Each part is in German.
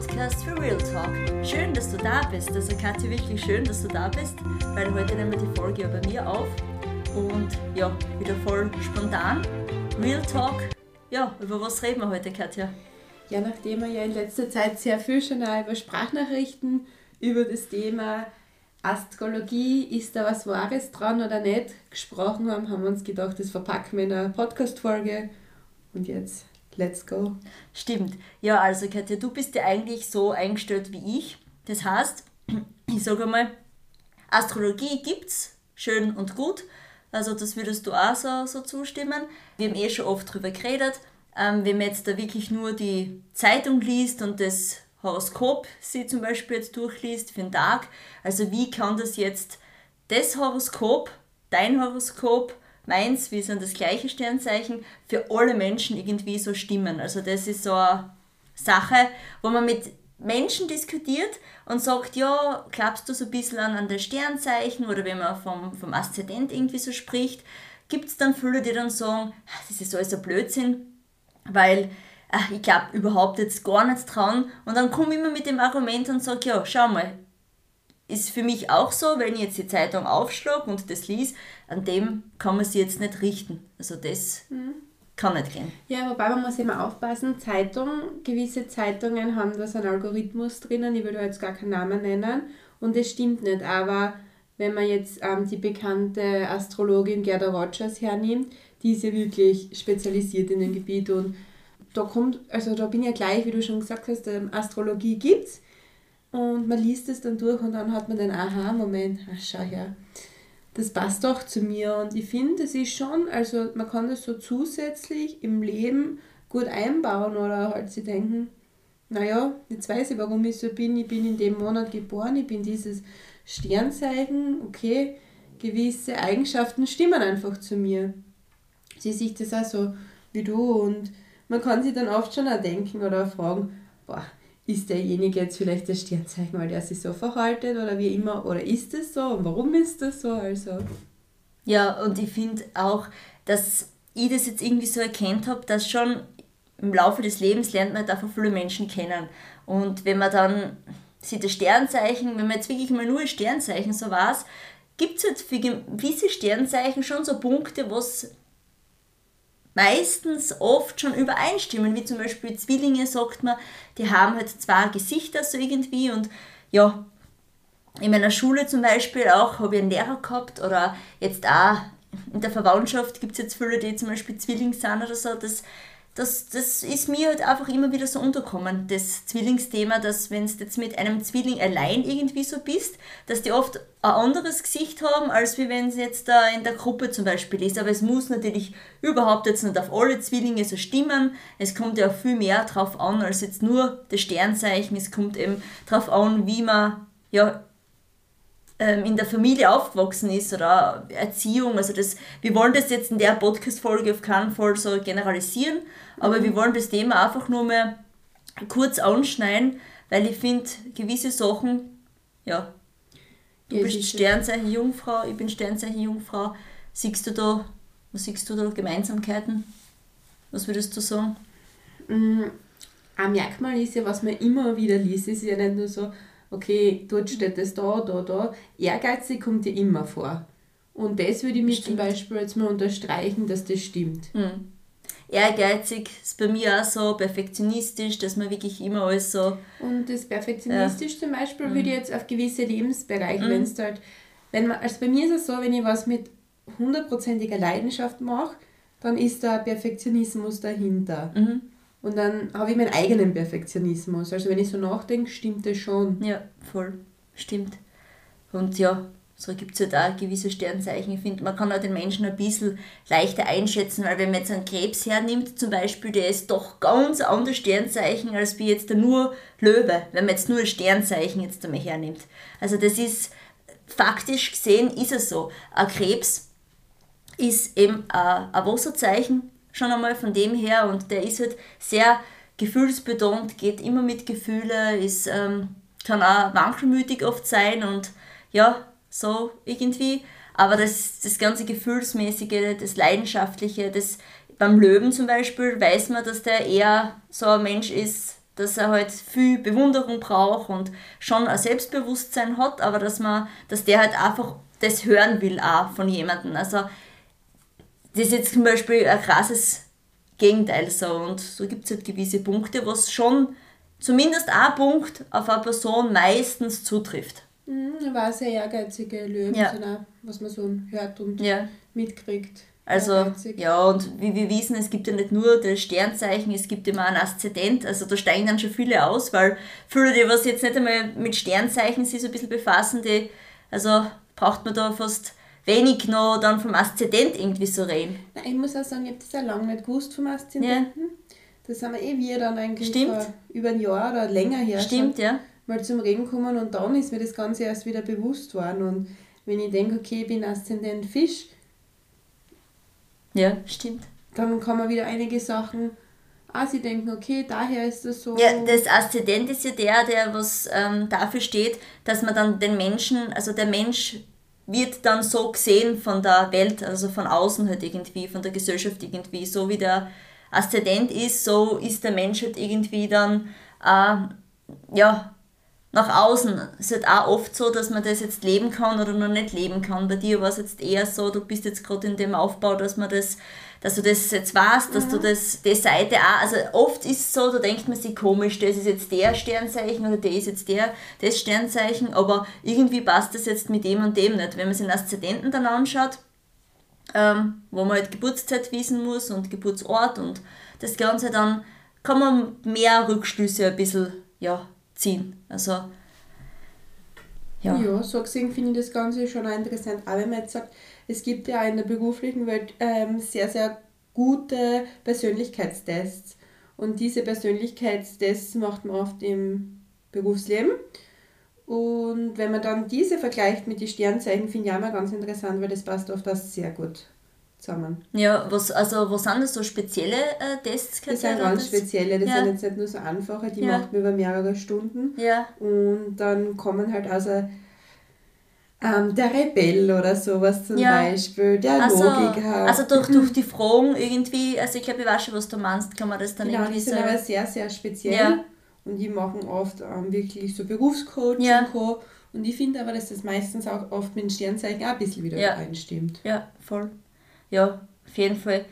Podcast für Real Talk. Schön, dass du da bist. Also Kathi, wirklich schön, dass du da bist, weil heute nehmen wir die Folge ja bei mir auf und ja, wieder voll spontan. Real Talk. Ja, über was reden wir heute, Katja? Ja, nachdem wir ja in letzter Zeit sehr viel schon über Sprachnachrichten, über das Thema Astrologie, ist da was Wahres dran oder nicht, gesprochen haben, haben wir uns gedacht, das verpacken wir in einer Podcast-Folge. Und jetzt, let's go. Stimmt. Ja, also Katja, du bist ja eigentlich so eingestellt wie ich. Das heißt, ich sage mal, Astrologie gibt's, schön und gut. Also das würdest du auch so, so zustimmen. Wir haben eh schon oft darüber geredet. Ähm, wenn man jetzt da wirklich nur die Zeitung liest und das Horoskop sie zum Beispiel jetzt durchliest für den Tag, also wie kann das jetzt das Horoskop, dein Horoskop, meins, wir sind das gleiche Sternzeichen, für alle Menschen irgendwie so stimmen. Also das ist so eine Sache, wo man mit Menschen diskutiert und sagt, ja, glaubst du so ein bisschen an, das Sternzeichen oder wenn man vom, vom Aszendent irgendwie so spricht, gibt es dann viele, die dann sagen, das ist alles ein Blödsinn, weil ach, ich glaube überhaupt jetzt gar nichts dran. Und dann komme ich immer mit dem Argument und sage, ja, schau mal, ist für mich auch so, wenn ich jetzt die Zeitung aufschlage und das liest, an dem kann man sich jetzt nicht richten. Also das mhm. kann nicht gehen. Ja, wobei man muss immer aufpassen, Zeitung, gewisse Zeitungen haben da so einen Algorithmus drinnen, ich will da jetzt gar keinen Namen nennen und das stimmt nicht, aber wenn man jetzt ähm, die bekannte Astrologin Gerda Rogers hernimmt, die ist ja wirklich spezialisiert in dem Gebiet und da kommt, also da bin ich ja gleich, wie du schon gesagt hast, ähm, Astrologie gibt es und man liest es dann durch und dann hat man den Aha-Moment, ach schau her, das passt doch zu mir. Und ich finde, es ist schon, also man kann das so zusätzlich im Leben gut einbauen oder halt sie denken, naja, jetzt weiß ich, warum ich so bin, ich bin in dem Monat geboren, ich bin dieses Sternzeichen, okay, gewisse Eigenschaften stimmen einfach zu mir. Sie sieht das auch so wie du. Und man kann sich dann oft schon auch denken oder auch fragen, boah, ist derjenige jetzt vielleicht das Sternzeichen, weil der sich so verhaltet oder wie immer, oder ist es so und warum ist das so? Also. Ja, und ich finde auch, dass ich das jetzt irgendwie so erkannt habe, dass schon im Laufe des Lebens lernt man einfach viele Menschen kennen. Und wenn man dann sieht das Sternzeichen, wenn man jetzt wirklich mal nur Sternzeichen so weiß, gibt es halt für gewisse Sternzeichen schon so Punkte, was meistens oft schon übereinstimmen, wie zum Beispiel Zwillinge, sagt man, die haben halt zwei Gesichter so irgendwie. Und ja, in meiner Schule zum Beispiel auch habe ich einen Lehrer gehabt oder jetzt auch in der Verwandtschaft gibt es jetzt viele, die zum Beispiel Zwilling sind oder so, das das, das ist mir halt einfach immer wieder so unterkommen, das Zwillingsthema, dass wenn du jetzt mit einem Zwilling allein irgendwie so bist, dass die oft ein anderes Gesicht haben, als wenn es jetzt da in der Gruppe zum Beispiel ist. Aber es muss natürlich überhaupt jetzt nicht auf alle Zwillinge so stimmen. Es kommt ja viel mehr drauf an, als jetzt nur das Sternzeichen. Es kommt eben drauf an, wie man ja in der Familie aufgewachsen ist oder Erziehung. Also das, wir wollen das jetzt in der Podcast-Folge auf keinen Fall so generalisieren, aber mhm. wir wollen das Thema einfach nur mal kurz anschneiden, weil ich finde, gewisse Sachen, ja, du ja, bist Sternzeichen Jungfrau, ich bin Sternzeichen Jungfrau. Siehst du da, was siehst du da Gemeinsamkeiten? Was würdest du sagen? Mm, ein Merkmal ist ja, was man immer wieder liest, ist ja nicht nur so, okay, dort steht es da, da, da. Ehrgeizig kommt ja immer vor. Und das würde ich mir zum Beispiel jetzt mal unterstreichen, dass das stimmt. Mhm. Ehrgeizig ist bei mir auch so, perfektionistisch, dass man wirklich immer alles so. Und das perfektionistisch ja. zum Beispiel mhm. würde ich jetzt auf gewisse Lebensbereiche, mhm. wenn es halt, wenn man, also bei mir ist es so, wenn ich was mit hundertprozentiger Leidenschaft mache, dann ist da Perfektionismus dahinter. Mhm. Und dann habe ich meinen eigenen Perfektionismus. Also wenn ich so nachdenke, stimmt das schon. Ja, voll. Stimmt. Und ja, so gibt es halt auch gewisse Sternzeichen. Ich finde, man kann auch den Menschen ein bisschen leichter einschätzen, weil wenn man jetzt einen Krebs hernimmt, zum Beispiel, der ist doch ganz anderes Sternzeichen als wie jetzt nur Löwe, wenn man jetzt nur ein Sternzeichen jetzt einmal hernimmt. Also das ist, faktisch gesehen ist es so. Ein Krebs ist eben ein Wasserzeichen, schon einmal von dem her und der ist halt sehr gefühlsbetont, geht immer mit Gefühle, ist, ähm, kann auch wankelmütig oft sein und ja, so irgendwie. Aber das, das ganze Gefühlsmäßige, das Leidenschaftliche, das, beim Löwen zum Beispiel weiß man, dass der eher so ein Mensch ist, dass er halt viel Bewunderung braucht und schon ein Selbstbewusstsein hat, aber dass man, dass der halt einfach das hören will auch von jemandem. Also das ist jetzt zum Beispiel ein krasses Gegenteil so und so gibt es halt gewisse Punkte, was schon zumindest ein Punkt auf eine Person meistens zutrifft. Mhm, war sehr ehrgeizige Löwen, ja. was man so hört und ja. mitkriegt. Also, ja, und wie wir wissen, es gibt ja nicht nur das Sternzeichen, es gibt immer ein Aszendent. Also, da steigen dann schon viele aus, weil viele, die was jetzt nicht einmal mit Sternzeichen sich so ein bisschen befassen, die, also braucht man da fast wenig noch dann vom Aszendent irgendwie so reden. Nein, ich muss auch sagen, ich habe das ja lange nicht gewusst vom Aszendenten. Ja. Das haben wir eh wir dann eigentlich Stimmt. über ein Jahr oder länger her Stimmt, schon ja. mal zum Reden gekommen und dann ist mir das Ganze erst wieder bewusst worden. Und wenn ich denke, okay, ich bin Aszendent Fisch, ja, stimmt. Dann kann man wieder einige Sachen ah, sie denken, okay, daher ist das so. Ja, das Aszendent ist ja der, der was ähm, dafür steht, dass man dann den Menschen, also der Mensch wird dann so gesehen von der Welt, also von außen halt irgendwie, von der Gesellschaft irgendwie, so wie der Aszendent ist, so ist der Mensch halt irgendwie dann, äh, ja, nach außen. Es ist halt auch oft so, dass man das jetzt leben kann oder noch nicht leben kann. Bei dir war es jetzt eher so, du bist jetzt gerade in dem Aufbau, dass man das, dass du das jetzt weißt, dass mhm. du das, die Seite auch, also oft ist es so, da denkt man sich komisch, das ist jetzt der Sternzeichen oder der ist jetzt der, das Sternzeichen, aber irgendwie passt das jetzt mit dem und dem nicht. Wenn man sich den Aszendenten dann anschaut, ähm, wo man halt Geburtszeit wissen muss und Geburtsort und das Ganze, dann kann man mehr Rückschlüsse ein bisschen, ja, ziehen. Also, ja. Ja, so gesehen finde ich das Ganze schon auch interessant. Aber wenn man jetzt sagt, es gibt ja in der beruflichen Welt ähm, sehr, sehr gute Persönlichkeitstests. Und diese Persönlichkeitstests macht man oft im Berufsleben. Und wenn man dann diese vergleicht mit den Sternzeichen, finde ich auch mal ganz interessant, weil das passt oft auch sehr gut zusammen. Ja, was, also was sind das so spezielle äh, Tests? Das sind ganz spezielle, das ja. sind jetzt nicht nur so einfache, die ja. macht man über mehrere Stunden. Ja. Und dann kommen halt also ähm, der Rebell oder sowas zum ja. Beispiel, der also, Logiker. Also durch, durch die Fragen irgendwie, also ich glaube, ich weiß schon, was du meinst, kann man das dann genau, irgendwie die sind so aber sehr, sehr speziell. Ja. Und die machen oft ähm, wirklich so Berufscoaching ja. und Co. Und ich finde aber, dass das meistens auch oft mit den Sternzeichen auch ein bisschen wieder ja. übereinstimmt. Ja, voll ja, auf jeden Fall.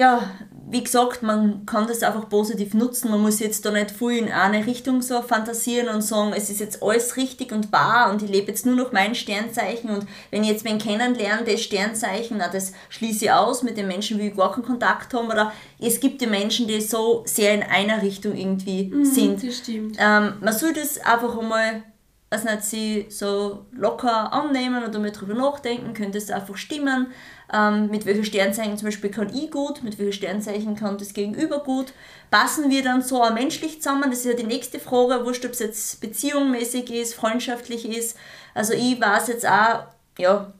Ja, wie gesagt, man kann das einfach positiv nutzen. Man muss jetzt da nicht viel in eine Richtung so fantasieren und sagen, es ist jetzt alles richtig und wahr und ich lebe jetzt nur noch mein Sternzeichen und wenn ich jetzt wen kennenlerne, das Sternzeichen, na, das schließe ich aus mit den Menschen, wie ich gar keinen Kontakt haben. Oder es gibt die Menschen, die so sehr in einer Richtung irgendwie mhm, sind. Das stimmt. Ähm, man soll das einfach einmal also nicht sie so locker annehmen oder mal drüber nachdenken, könnte es einfach stimmen ähm, mit welchen Sternzeichen zum Beispiel kann ich gut, mit welchen Sternzeichen kann das Gegenüber gut. Passen wir dann so auch menschlich zusammen? Das ist ja die nächste Frage, wurscht, ob es jetzt beziehungsmäßig ist, freundschaftlich ist. Also ich weiß jetzt auch, ja,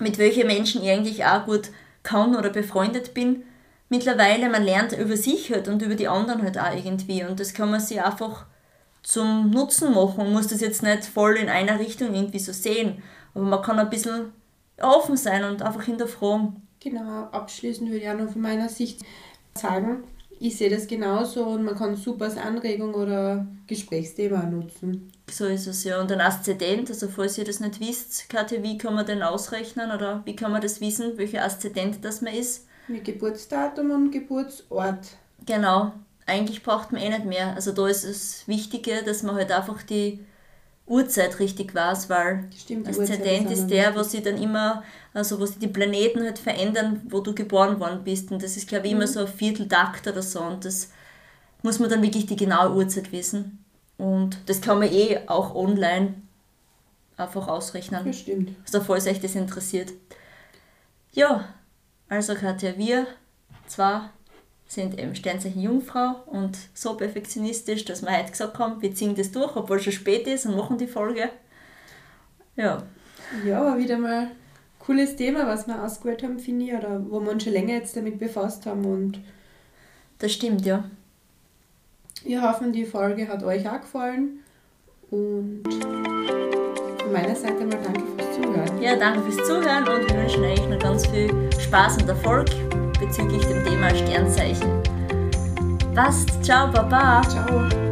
mit welchen Menschen ich eigentlich auch gut kann oder befreundet bin. Mittlerweile, man lernt über sich halt und über die anderen halt auch irgendwie und das kann man sich einfach zum Nutzen machen Man muss das jetzt nicht voll in einer Richtung irgendwie so sehen. Aber man kann ein bisschen offen sein und einfach hinterfragen. Genau, abschließend würde ich auch noch von meiner Sicht sagen, ich sehe das genauso und man kann super als Anregung oder Gesprächsthema nutzen. So ist es ja. Und ein Aszendent, also falls ihr das nicht wisst, Katja, wie kann man den ausrechnen oder wie kann man das wissen, welcher Aszendent das man ist? Mit Geburtsdatum und Geburtsort. Genau. Eigentlich braucht man eh nicht mehr. Also da ist es Wichtige, dass man halt einfach die Uhrzeit richtig weiß, weil Stimmt, Aszendent ist der, wo sie dann immer, also wo die Planeten halt verändern, wo du geboren worden bist. Und das ist, glaube ich, immer mhm. so ein Vierteltakt oder so. Und das muss man dann wirklich die genaue Uhrzeit wissen. Und das kann man eh auch online einfach ausrechnen. Das stimmt. Also falls euch das interessiert. Ja, also Katja, wir zwar sind eben Sternzeichen Jungfrau und so perfektionistisch, dass wir heute gesagt haben, wir ziehen das durch, obwohl es schon spät ist und machen die Folge. Ja. Ja, aber wieder mal ein cooles Thema, was wir ausgewählt haben, finde ich, oder wo wir uns schon länger jetzt damit befasst haben und das stimmt, ja. Wir hoffen, die Folge hat euch auch gefallen und von meiner Seite mal danke fürs Zuhören. Ja, danke fürs Zuhören und wir wünschen euch noch ganz viel Spaß und Erfolg bezüglich dem Thema Sternzeichen. Passt, ciao, baba. Ciao.